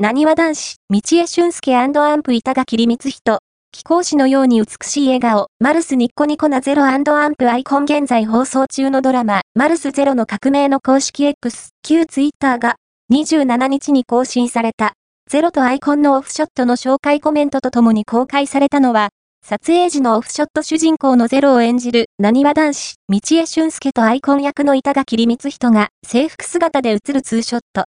なにわ男子、道江俊介アンプ板垣光人。貴公子のように美しい笑顔、マルスニッコニコなゼロアンプアイコン現在放送中のドラマ、マルスゼロの革命の公式 X、旧ツイッターが、27日に更新された、ゼロとアイコンのオフショットの紹介コメントとともに公開されたのは、撮影時のオフショット主人公のゼロを演じる、なにわ男子、道江俊介とアイコン役の板垣光人が制服姿で映るツーショット。